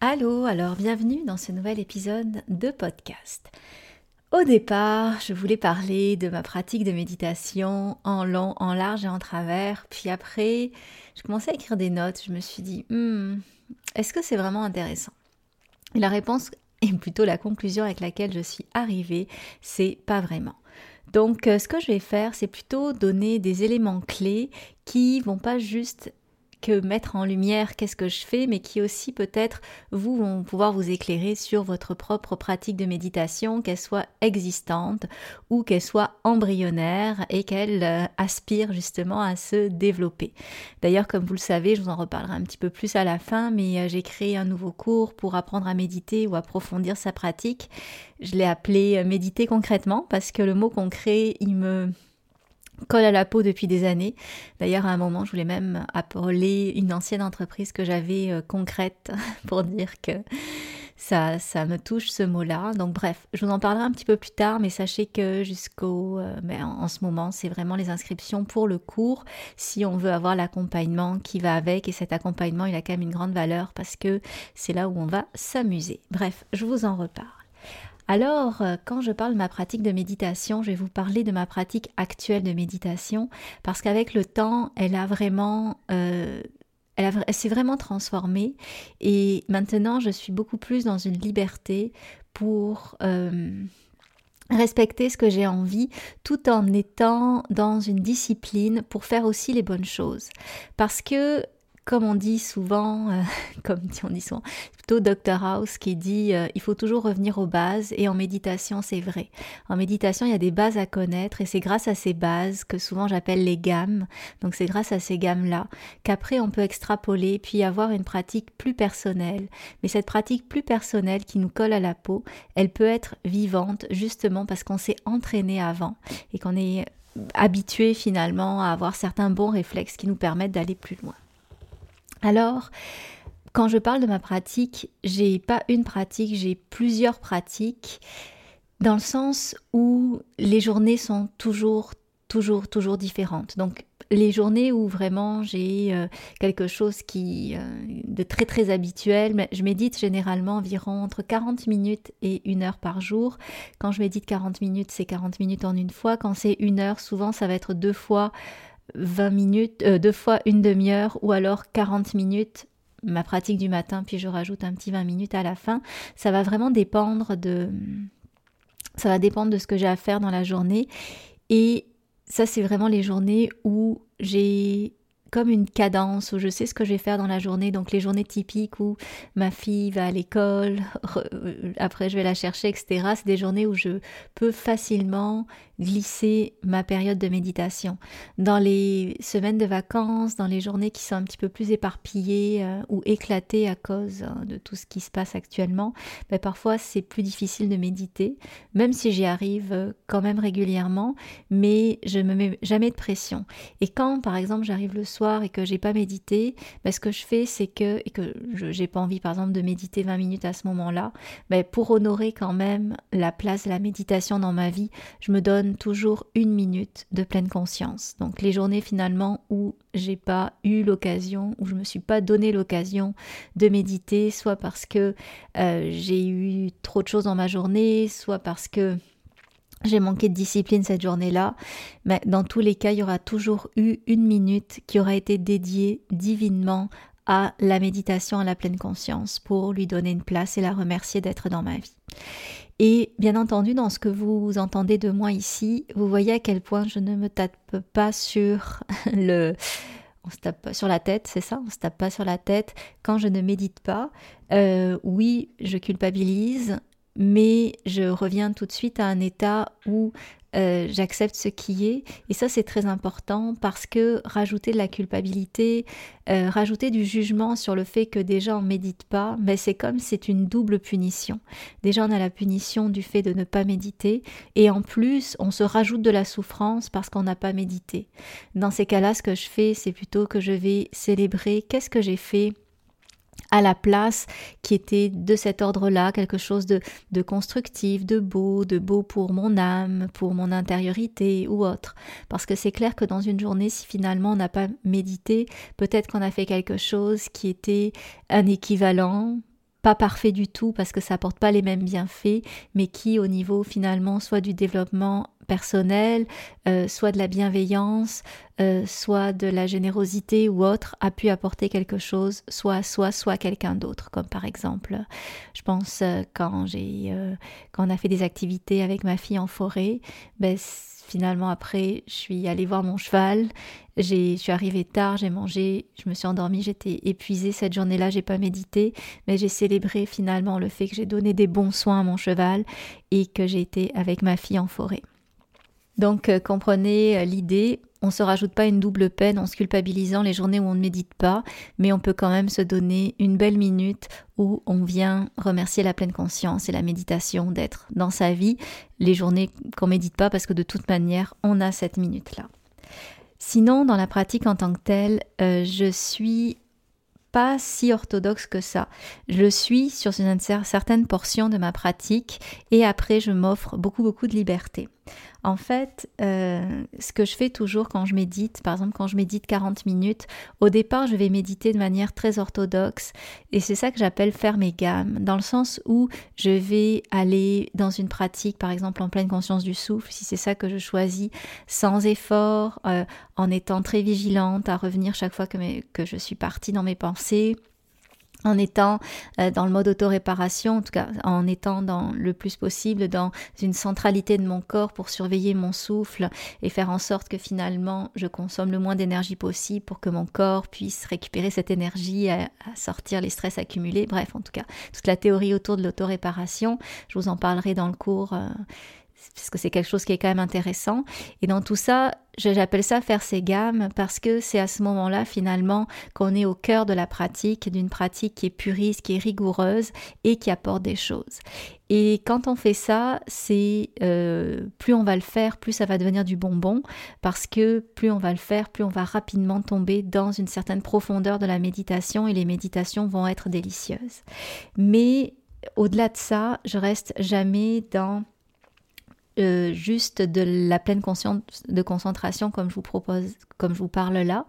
Allô, alors bienvenue dans ce nouvel épisode de podcast. Au départ, je voulais parler de ma pratique de méditation en long, en large et en travers. Puis après, je commençais à écrire des notes. Je me suis dit, hmm, est-ce que c'est vraiment intéressant? Et la réponse, et plutôt la conclusion avec laquelle je suis arrivée, c'est pas vraiment. Donc, euh, ce que je vais faire, c'est plutôt donner des éléments clés qui vont pas juste que mettre en lumière qu'est-ce que je fais, mais qui aussi peut-être vous vont pouvoir vous éclairer sur votre propre pratique de méditation, qu'elle soit existante ou qu'elle soit embryonnaire et qu'elle euh, aspire justement à se développer. D'ailleurs, comme vous le savez, je vous en reparlerai un petit peu plus à la fin, mais euh, j'ai créé un nouveau cours pour apprendre à méditer ou approfondir sa pratique. Je l'ai appelé euh, méditer concrètement parce que le mot concret, il me colle à la peau depuis des années. D'ailleurs, à un moment, je voulais même appeler une ancienne entreprise que j'avais euh, concrète pour dire que ça, ça me touche ce mot-là. Donc bref, je vous en parlerai un petit peu plus tard, mais sachez que jusqu'au, euh, ben, en, ce moment, c'est vraiment les inscriptions pour le cours. Si on veut avoir l'accompagnement qui va avec, et cet accompagnement, il a quand même une grande valeur parce que c'est là où on va s'amuser. Bref, je vous en reparle. Alors, euh, quand je parle de ma pratique de méditation, je vais vous parler de ma pratique actuelle de méditation parce qu'avec le temps, elle a vraiment... Euh, elle, s'est vraiment transformée et maintenant je suis beaucoup plus dans une liberté pour euh, respecter ce que j'ai envie tout en étant dans une discipline pour faire aussi les bonnes choses. Parce que comme on dit souvent, euh, comme on dit souvent, plutôt Dr House qui dit euh, il faut toujours revenir aux bases et en méditation c'est vrai. En méditation il y a des bases à connaître et c'est grâce à ces bases que souvent j'appelle les gammes. Donc c'est grâce à ces gammes là qu'après on peut extrapoler puis avoir une pratique plus personnelle. Mais cette pratique plus personnelle qui nous colle à la peau, elle peut être vivante justement parce qu'on s'est entraîné avant et qu'on est habitué finalement à avoir certains bons réflexes qui nous permettent d'aller plus loin. Alors, quand je parle de ma pratique, j'ai pas une pratique, j'ai plusieurs pratiques, dans le sens où les journées sont toujours, toujours, toujours différentes. Donc, les journées où vraiment j'ai euh, quelque chose qui euh, de très très habituel, mais je médite généralement environ entre 40 minutes et une heure par jour. Quand je médite 40 minutes, c'est 40 minutes en une fois. Quand c'est une heure, souvent ça va être deux fois 20 minutes, euh, deux fois une demi-heure ou alors 40 minutes ma pratique du matin, puis je rajoute un petit 20 minutes à la fin. Ça va vraiment dépendre de ça va dépendre de ce que j'ai à faire dans la journée et ça c'est vraiment les journées où j'ai comme une cadence où je sais ce que je vais faire dans la journée. Donc les journées typiques où ma fille va à l'école, euh, après je vais la chercher, etc. C'est des journées où je peux facilement glisser ma période de méditation. Dans les semaines de vacances, dans les journées qui sont un petit peu plus éparpillées euh, ou éclatées à cause hein, de tout ce qui se passe actuellement, ben, parfois c'est plus difficile de méditer, même si j'y arrive euh, quand même régulièrement, mais je me mets jamais de pression. Et quand par exemple j'arrive le soir, et que j'ai pas médité, ben, ce que je fais, c'est que, et que je n'ai pas envie par exemple de méditer 20 minutes à ce moment-là, ben, pour honorer quand même la place de la méditation dans ma vie, je me donne toujours une minute de pleine conscience. Donc les journées finalement où j'ai pas eu l'occasion, où je me suis pas donné l'occasion de méditer, soit parce que euh, j'ai eu trop de choses dans ma journée, soit parce que j'ai manqué de discipline cette journée-là, mais dans tous les cas, il y aura toujours eu une minute qui aura été dédiée divinement à la méditation à la pleine conscience pour lui donner une place et la remercier d'être dans ma vie. Et bien entendu, dans ce que vous entendez de moi ici, vous voyez à quel point je ne me tape pas sur le, on se tape pas sur la tête, c'est ça On se tape pas sur la tête quand je ne médite pas. Euh, oui, je culpabilise, mais je reviens tout de suite à un état où euh, j'accepte ce qui est. Et ça, c'est très important parce que rajouter de la culpabilité, euh, rajouter du jugement sur le fait que déjà on médite pas, mais c'est comme c'est une double punition. Déjà, on a la punition du fait de ne pas méditer et en plus, on se rajoute de la souffrance parce qu'on n'a pas médité. Dans ces cas-là, ce que je fais, c'est plutôt que je vais célébrer qu'est-ce que j'ai fait à la place qui était de cet ordre-là, quelque chose de, constructif, de beau, de beau pour mon âme, pour mon intériorité ou autre. Parce que c'est clair que dans une journée, si finalement on n'a pas médité, peut-être qu'on a fait quelque chose qui était un équivalent, pas parfait du tout parce que ça apporte pas les mêmes bienfaits, mais qui au niveau finalement soit du développement personnel, euh, soit de la bienveillance, euh, soit de la générosité ou autre, a pu apporter quelque chose, soit à soi, soit à quelqu'un d'autre. Comme par exemple, je pense euh, quand j'ai quand on a fait des activités avec ma fille en forêt, ben, finalement après je suis allée voir mon cheval, je suis arrivée tard, j'ai mangé, je me suis endormie, j'étais épuisée cette journée-là, j'ai pas médité, mais j'ai célébré finalement le fait que j'ai donné des bons soins à mon cheval et que j'ai été avec ma fille en forêt. Donc euh, comprenez euh, l'idée, on ne se rajoute pas une double peine en se culpabilisant les journées où on ne médite pas, mais on peut quand même se donner une belle minute où on vient remercier la pleine conscience et la méditation d'être dans sa vie, les journées qu'on médite pas parce que de toute manière on a cette minute-là. Sinon, dans la pratique en tant que telle, euh, je suis pas si orthodoxe que ça. Je suis sur une certaine portion de ma pratique et après je m'offre beaucoup beaucoup de liberté. En fait, euh, ce que je fais toujours quand je médite, par exemple quand je médite 40 minutes, au départ je vais méditer de manière très orthodoxe et c'est ça que j'appelle faire mes gammes, dans le sens où je vais aller dans une pratique, par exemple en pleine conscience du souffle, si c'est ça que je choisis, sans effort, euh, en étant très vigilante à revenir chaque fois que, que je suis partie dans mes pensées en étant euh, dans le mode auto-réparation, en tout cas en étant dans le plus possible dans une centralité de mon corps pour surveiller mon souffle et faire en sorte que finalement je consomme le moins d'énergie possible pour que mon corps puisse récupérer cette énergie à, sortir les stress accumulés. Bref, en tout cas, toute la théorie autour de l'auto-réparation, je vous en parlerai dans le cours. Euh, parce que c'est quelque chose qui est quand même intéressant. Et dans tout ça, j'appelle ça faire ses gammes parce que c'est à ce moment-là finalement qu'on est au cœur de la pratique, d'une pratique qui est puriste, qui est rigoureuse et qui apporte des choses. Et quand on fait ça, c'est euh, plus on va le faire, plus ça va devenir du bonbon parce que plus on va le faire, plus on va rapidement tomber dans une certaine profondeur de la méditation et les méditations vont être délicieuses. Mais au-delà de ça, je reste jamais dans euh, juste de la pleine conscience de concentration comme je vous propose, comme je vous parle là.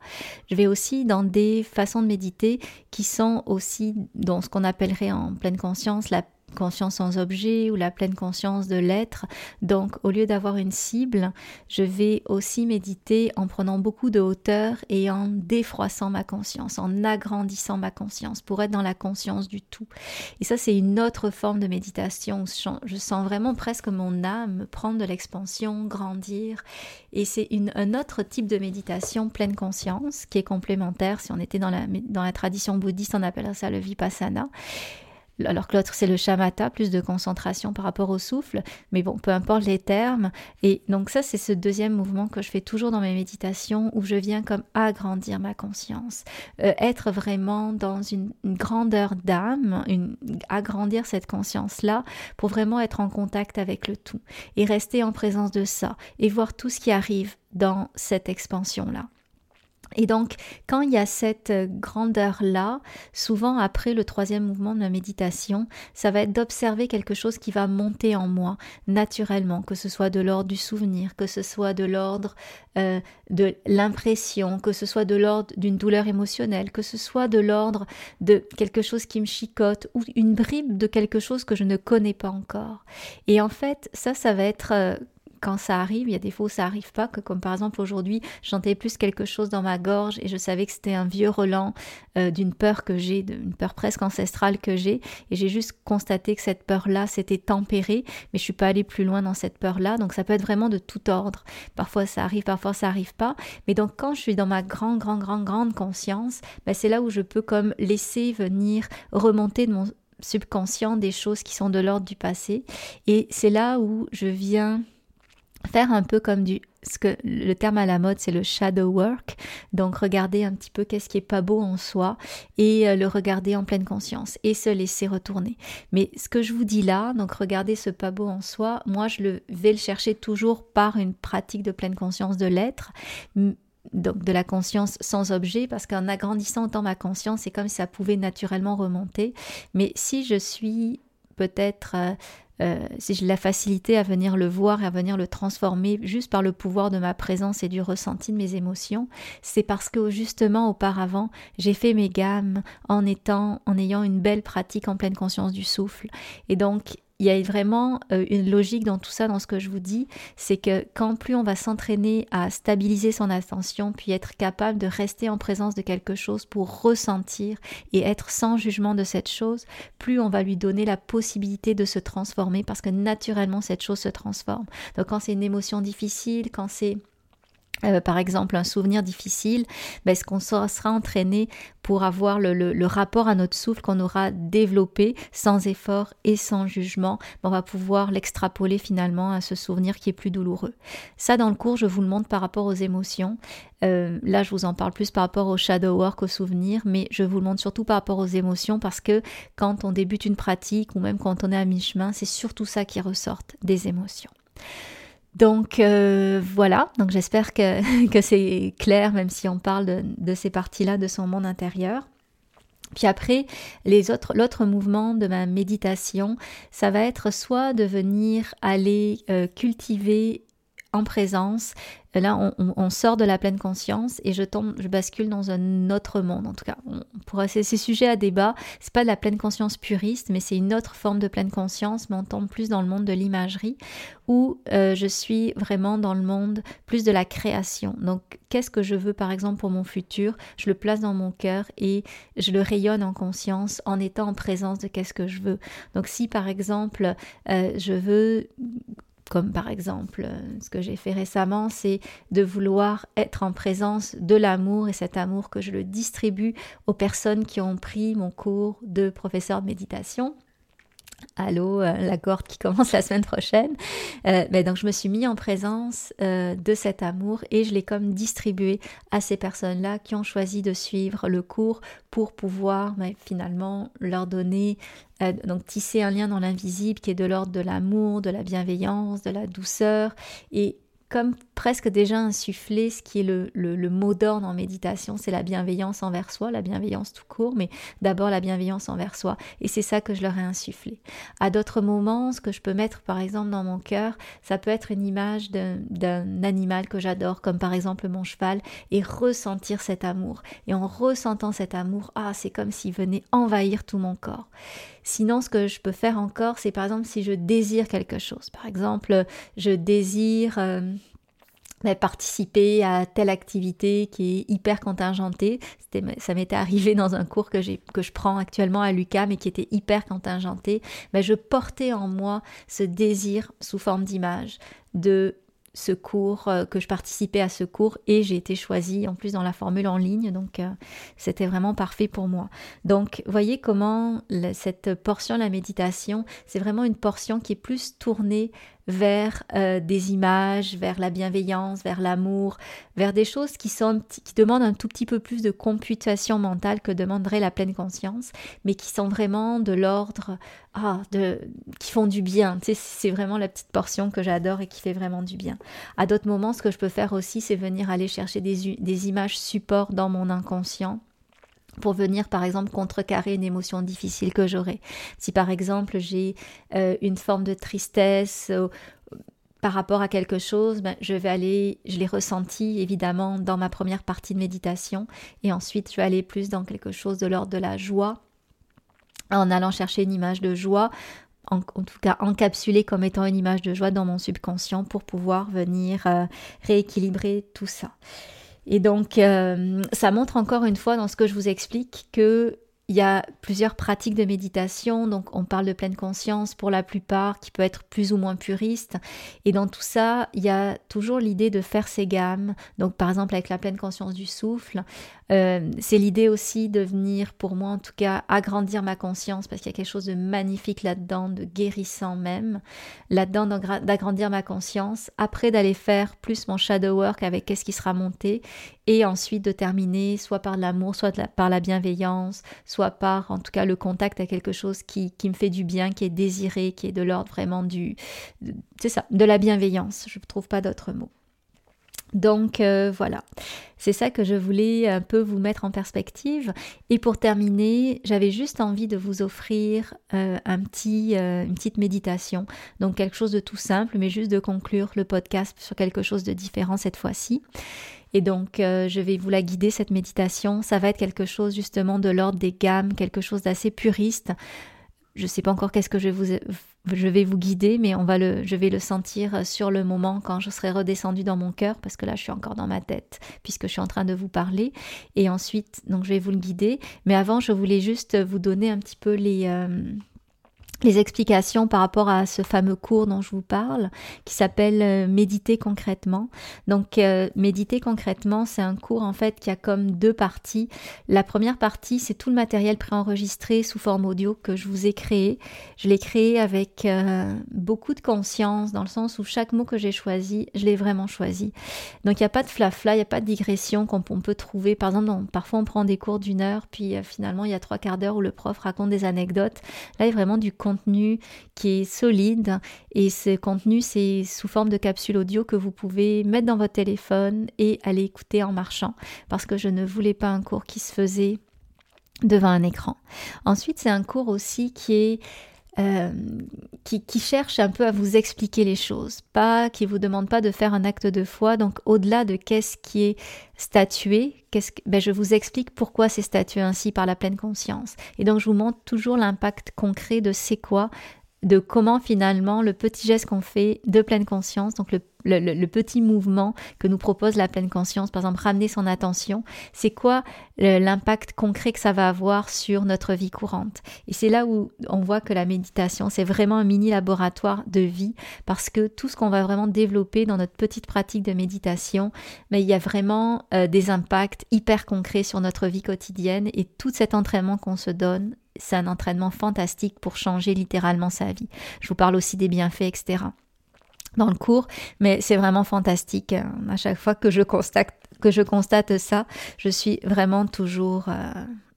Je vais aussi dans des façons de méditer qui sont aussi dans ce qu'on appellerait en pleine conscience la conscience sans objet ou la pleine conscience de l'être. Donc au lieu d'avoir une cible, je vais aussi méditer en prenant beaucoup de hauteur et en défroissant ma conscience, en agrandissant ma conscience pour être dans la conscience du tout. Et ça c'est une autre forme de méditation. Je sens vraiment presque mon âme prendre de l'expansion, grandir. Et c'est un autre type de méditation pleine conscience qui est complémentaire. Si on était dans la, dans la tradition bouddhiste, on appellerait ça le vipassana alors que l'autre c'est le shamatha, plus de concentration par rapport au souffle, mais bon, peu importe les termes. Et donc ça c'est ce deuxième mouvement que je fais toujours dans mes méditations où je viens comme agrandir ma conscience, euh, être vraiment dans une, grandeur d'âme, agrandir cette conscience-là pour vraiment être en contact avec le tout et rester en présence de ça et voir tout ce qui arrive dans cette expansion-là. Et donc, quand il y a cette euh, grandeur-là, souvent après le troisième mouvement de la méditation, ça va être d'observer quelque chose qui va monter en moi naturellement, que ce soit de l'ordre du souvenir, que ce soit de l'ordre euh, de l'impression, que ce soit de l'ordre d'une douleur émotionnelle, que ce soit de l'ordre de quelque chose qui me chicote ou une bribe de quelque chose que je ne connais pas encore. Et en fait, ça, ça va être euh, quand ça arrive, il y a des fois où ça arrive pas, que comme par exemple aujourd'hui, j'entendais plus quelque chose dans ma gorge et je savais que c'était un vieux relent euh, d'une peur que j'ai, d'une peur presque ancestrale que j'ai, et j'ai juste constaté que cette peur-là s'était tempérée, mais je suis pas allée plus loin dans cette peur-là, donc ça peut être vraiment de tout ordre. Parfois ça arrive, parfois ça arrive pas, mais donc quand je suis dans ma grande, grande, grande, grande conscience, ben c'est là où je peux comme laisser venir remonter de mon subconscient des choses qui sont de l'ordre du passé, et c'est là où je viens faire un peu comme du ce que le terme à la mode c'est le shadow work donc regarder un petit peu qu'est-ce qui est pas beau en soi et euh, le regarder en pleine conscience et se laisser retourner mais ce que je vous dis là donc regarder ce pas beau en soi moi je le vais le chercher toujours par une pratique de pleine conscience de l'être donc de la conscience sans objet, parce qu'en agrandissant autant ma conscience, c'est comme si ça pouvait naturellement remonter. Mais si je suis peut-être euh, si j'ai la facilité à venir le voir et à venir le transformer juste par le pouvoir de ma présence et du ressenti de mes émotions, c'est parce que justement auparavant, j'ai fait mes gammes en étant, en ayant une belle pratique en pleine conscience du souffle. Et donc, il y a vraiment euh, une logique dans tout ça, dans ce que je vous dis, c'est que quand plus on va s'entraîner à stabiliser son attention, puis être capable de rester en présence de quelque chose pour ressentir et être sans jugement de cette chose, plus on va lui donner la possibilité de se transformer parce que naturellement cette chose se transforme. Donc quand c'est une émotion difficile, quand c'est euh, par exemple un souvenir difficile, ben, est-ce qu'on sera, entraîné pour avoir le, rapport à notre souffle qu'on aura développé sans effort et sans jugement, ben, on va pouvoir l'extrapoler finalement à ce souvenir qui est plus douloureux. Ça dans le cours, je vous le montre par rapport aux émotions. Euh, là, je vous en parle plus par rapport au shadow work, aux souvenirs, mais je vous le montre surtout par rapport aux émotions parce que quand on débute une pratique ou même quand on est à mi-chemin, c'est surtout ça qui ressort des émotions. Donc euh, voilà, donc j'espère que, que c'est clair, même si on parle de, ces parties-là de son monde intérieur. Puis après, les autres, l'autre mouvement de ma méditation, ça va être soit de venir aller euh, cultiver en présence Là, on, sort de la pleine conscience et je tombe, je bascule dans un autre monde. En tout cas, on pourrait, c'est, sujet à débat. C'est pas de la pleine conscience puriste, mais c'est une autre forme de pleine conscience, mais on tombe plus dans le monde de l'imagerie où euh, je suis vraiment dans le monde plus de la création. Donc, qu'est-ce que je veux, par exemple, pour mon futur? Je le place dans mon cœur et je le rayonne en conscience en étant en présence de qu'est-ce que je veux. Donc, si par exemple, euh, je veux comme par exemple euh, ce que j'ai fait récemment, c'est de vouloir être en présence de l'amour et cet amour que je le distribue aux personnes qui ont pris mon cours de professeur de méditation allô, euh, la corde qui commence la semaine prochaine. Euh, ben donc je me suis mis en présence euh, de cet amour et je l'ai comme distribué à ces personnes-là qui ont choisi de suivre le cours pour pouvoir ben, finalement leur donner, donc tisser un lien dans l'invisible qui est de l'ordre de l'amour, de la bienveillance, de la douceur et comme presque déjà insufflé ce qui est le, le, mot d'ordre en méditation, c'est la bienveillance envers soi, la bienveillance tout court, mais d'abord la bienveillance envers soi. Et c'est ça que je leur ai insufflé. À d'autres moments, ce que je peux mettre par exemple dans mon cœur, ça peut être une image d'un animal que j'adore, comme par exemple mon cheval, et ressentir cet amour. Et en ressentant cet amour, ah, c'est comme s'il venait envahir tout mon corps. Sinon, ce que je peux faire encore, c'est par exemple si je désire quelque chose. Par exemple, je désire... Euh, participer à telle activité qui est hyper contingentée. Ça m'était arrivé dans un cours que, que je prends actuellement à l'UCAM et qui était hyper contingenté. Mais je portais en moi ce désir sous forme d'image de ce cours, euh, que je participais à ce cours et j'ai été choisie en plus dans la formule en ligne, donc euh, c'était vraiment parfait pour moi. Donc voyez comment cette portion, la méditation, c'est vraiment une portion qui est plus tournée vers euh, des images, vers la bienveillance, vers l'amour, vers des choses qui, sont, qui demandent un tout petit peu plus de computation mentale que demanderait la pleine conscience, mais qui sont vraiment de l'ordre, ah, de, qui font du bien. Tu sais, c'est vraiment la petite portion que j'adore et qui fait vraiment du bien. À d'autres moments, ce que je peux faire aussi, c'est venir aller chercher des, des images support dans mon inconscient pour venir par exemple contrecarrer une émotion difficile que j'aurais. Si par exemple j'ai euh, une forme de tristesse euh, par rapport à quelque chose, ben, je vais aller, je l'ai ressenti évidemment dans ma première partie de méditation et ensuite je vais aller plus dans quelque chose de l'ordre de la joie en allant chercher une image de joie en, tout cas encapsulée comme étant une image de joie dans mon subconscient pour pouvoir venir euh, rééquilibrer tout ça. Et donc, euh, ça montre encore une fois dans ce que je vous explique que il y a plusieurs pratiques de méditation, donc on parle de pleine conscience pour la plupart, qui peut être plus ou moins puriste. Et dans tout ça, il y a toujours l'idée de faire ses gammes. Donc par exemple avec la pleine conscience du souffle, euh, c'est l'idée aussi de venir, pour moi en tout cas, agrandir ma conscience, parce qu'il y a quelque chose de magnifique là-dedans, de guérissant même, là-dedans d'agrandir ma conscience, après d'aller faire plus mon shadow work avec qu'est-ce qui sera monté, et ensuite de terminer soit par l'amour, soit par la bienveillance, par en tout cas le contact à quelque chose qui, qui me fait du bien, qui est désiré, qui est de l'ordre vraiment du... C'est ça, de la bienveillance, je ne trouve pas d'autre mot. Donc euh, voilà, c'est ça que je voulais un peu vous mettre en perspective. Et pour terminer, j'avais juste envie de vous offrir euh, un petit, euh, une petite méditation. Donc quelque chose de tout simple, mais juste de conclure le podcast sur quelque chose de différent cette fois-ci. Et donc, je vais vous la guider, cette méditation. Ça va être quelque chose justement de l'ordre des gammes, quelque chose d'assez puriste. Je ne sais pas encore qu'est-ce que je vais vous je vais vous guider, mais on va le, je vais le sentir sur le moment quand je serai redescendue dans mon cœur, parce que là je suis encore dans ma tête, puisque je suis en train de vous parler. Et ensuite, donc je vais vous le guider. Mais avant, je voulais juste vous donner un petit peu les, euh, les explications par rapport à ce fameux cours dont je vous parle, qui s'appelle euh, Méditer concrètement. Donc, euh, Méditer concrètement, c'est un cours en fait qui a comme deux parties. La première partie, c'est tout le matériel préenregistré sous forme audio que je vous ai créé. Je l'ai créé avec euh, beaucoup de conscience, dans le sens où chaque mot que j'ai choisi, je l'ai vraiment choisi. Donc, il n'y a pas de flafla, il n'y a pas de digression qu'on peut trouver. Par exemple, parfois on prend des cours d'une heure, puis finalement il y a trois quarts d'heure où le prof raconte des anecdotes. Là, il y a vraiment du qui est solide et ce contenu c'est sous forme de capsule audio que vous pouvez mettre dans votre téléphone et aller écouter en marchant parce que je ne voulais pas un cours qui se faisait devant un écran. Ensuite c'est un cours aussi qui est euh, qui, qui, cherche un peu à vous expliquer les choses, pas qui vous demande pas de faire un acte de foi. Donc au-delà de qu'est-ce qui est statué, qu'est-ce que, ben, je vous explique pourquoi c'est statué ainsi par la pleine conscience. Et donc je vous montre toujours l'impact concret de c'est quoi de comment finalement le petit geste qu'on fait de pleine conscience, donc le, petit mouvement que nous propose la pleine conscience, par exemple ramener son attention, c'est quoi l'impact concret que ça va avoir sur notre vie courante? Et c'est là où on voit que la méditation, c'est vraiment un mini laboratoire de vie, parce que tout ce qu'on va vraiment développer dans notre petite pratique de méditation, mais il y a vraiment euh, des impacts hyper concrets sur notre vie quotidienne et tout cet entraînement qu'on se donne c'est un entraînement fantastique pour changer littéralement sa vie. Je vous parle aussi des bienfaits, etc. dans le cours, mais c'est vraiment fantastique. À chaque fois que je constate, que je constate ça, je suis vraiment toujours euh,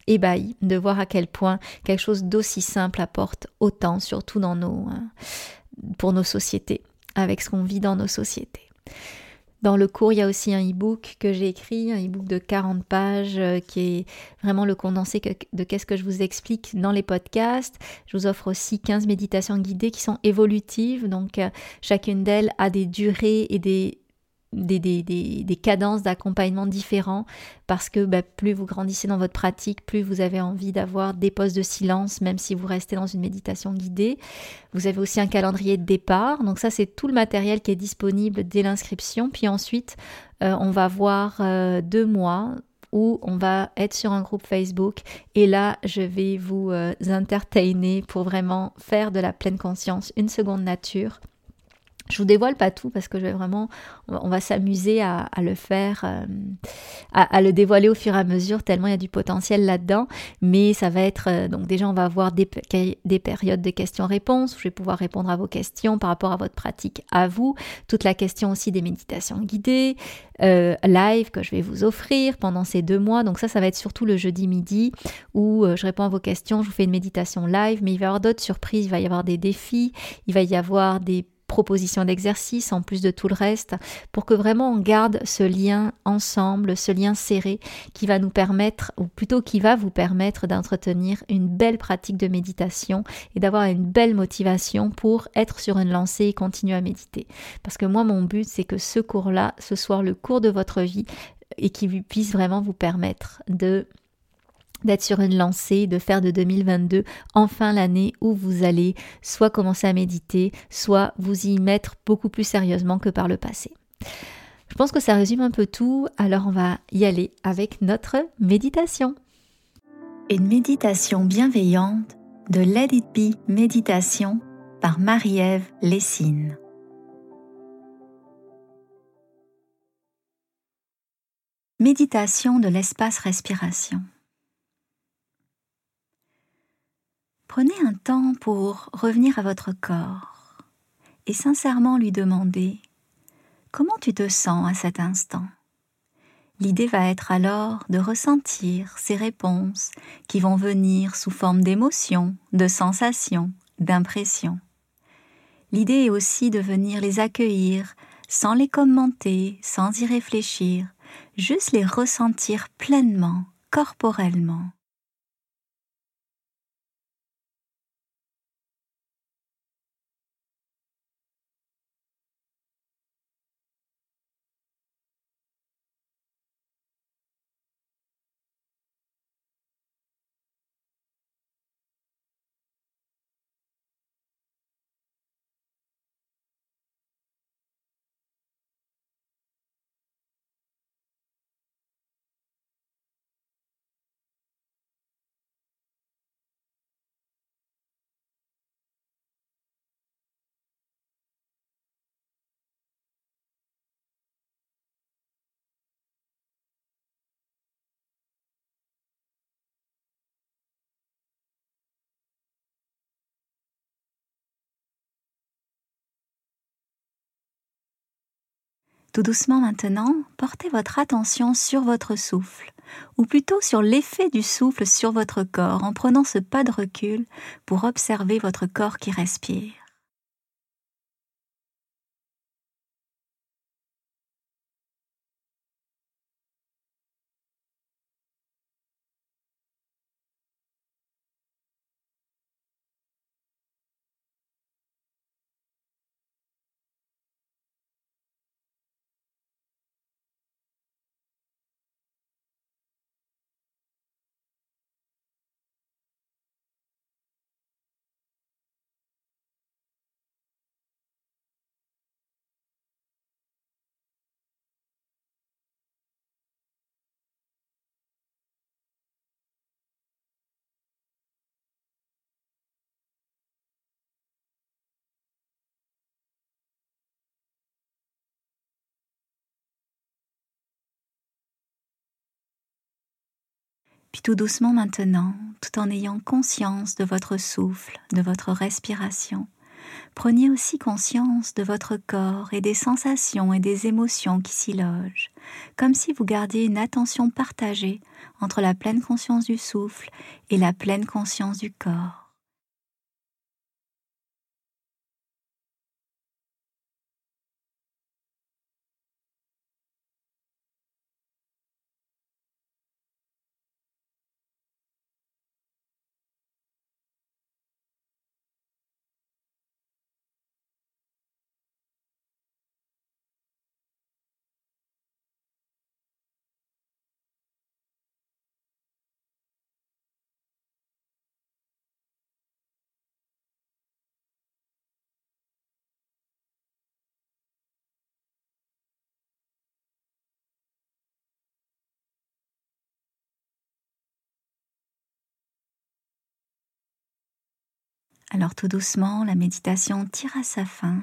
ébahie de voir à quel point quelque chose d'aussi simple apporte autant, surtout dans nos, euh, pour nos sociétés, avec ce qu'on vit dans nos sociétés. Dans le cours, il y a aussi un e-book que j'ai écrit, un e-book de 40 pages euh, qui est vraiment le condensé de qu'est-ce que je vous explique dans les podcasts. Je vous offre aussi 15 méditations guidées qui sont évolutives, donc euh, chacune d'elles a des durées et des des, des, des, cadences d'accompagnement différents parce que bah, plus vous grandissez dans votre pratique, plus vous avez envie d'avoir des postes de silence, même si vous restez dans une méditation guidée. Vous avez aussi un calendrier de départ. Donc ça, c'est tout le matériel qui est disponible dès l'inscription. Puis ensuite, euh, on va voir euh, deux mois où on va être sur un groupe Facebook et là je vais vous euh, entertainer pour vraiment faire de la pleine conscience une seconde nature Je vous dévoile pas tout parce que je vais vraiment, on va s'amuser à, le faire, euh, à, le dévoiler au fur et à mesure tellement il y a du potentiel là-dedans. Mais ça va être, euh, donc déjà on va avoir des, des périodes de questions-réponses où je vais pouvoir répondre à vos questions par rapport à votre pratique à vous. Toute la question aussi des méditations guidées, euh, live que je vais vous offrir pendant ces deux mois. Donc ça, ça va être surtout le jeudi midi où je réponds à vos questions, je vous fais une méditation live, mais il va y avoir d'autres surprises, il va y avoir des défis, il va y avoir des propositions d'exercice en plus de tout le reste pour que vraiment on garde ce lien ensemble, ce lien serré qui va nous permettre, ou plutôt qui va vous permettre d'entretenir une belle pratique de méditation et d'avoir une belle motivation pour être sur une lancée et continuer à méditer. Parce que moi mon but c'est que ce cours-là, ce soit le cours de votre vie et qui puisse vraiment vous permettre de d'être sur une lancée, de faire de 2022 enfin l'année où vous allez soit commencer à méditer, soit vous y mettre beaucoup plus sérieusement que par le passé. Je pense que ça résume un peu tout, alors on va y aller avec notre méditation. Une méditation bienveillante de Let It Be Méditation par Marie-Ève Lessine. Méditation de l'espace respiration. Prenez un temps pour revenir à votre corps et sincèrement lui demander comment tu te sens à cet instant? L'idée va être alors de ressentir ces réponses qui vont venir sous forme d'émotions, de sensations, d'impressions. L'idée est aussi de venir les accueillir sans les commenter, sans y réfléchir, juste les ressentir pleinement, corporellement. Tout doucement maintenant, portez votre attention sur votre souffle, ou plutôt sur l'effet du souffle sur votre corps en prenant ce pas de recul pour observer votre corps qui respire. Tout doucement maintenant, tout en ayant conscience de votre souffle, de votre respiration, prenez aussi conscience de votre corps et des sensations et des émotions qui s'y logent, comme si vous gardiez une attention partagée entre la pleine conscience du souffle et la pleine conscience du corps. Alors tout doucement, la méditation tire à sa fin.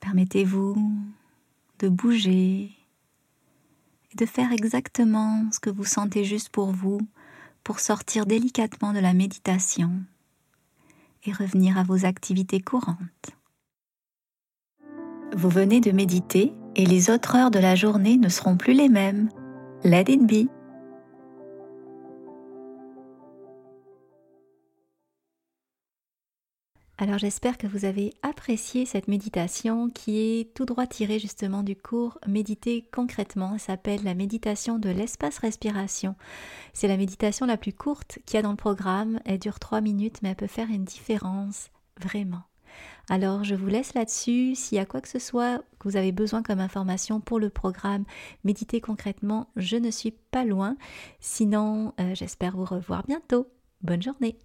Permettez-vous de bouger et de faire exactement ce que vous sentez juste pour vous pour sortir délicatement de la méditation et revenir à vos activités courantes. Vous venez de méditer et les autres heures de la journée ne seront plus les mêmes. Let it be. Alors j'espère que vous avez apprécié cette méditation qui est tout droit tirée justement du cours Méditer concrètement. Elle s'appelle la méditation de l'espace respiration. C'est la méditation la plus courte qu'il y a dans le programme. Elle dure 3 minutes mais elle peut faire une différence vraiment. Alors je vous laisse là-dessus. S'il y a quoi que ce soit que vous avez besoin comme information pour le programme Méditer concrètement, je ne suis pas loin. Sinon, euh, j'espère vous revoir bientôt. Bonne journée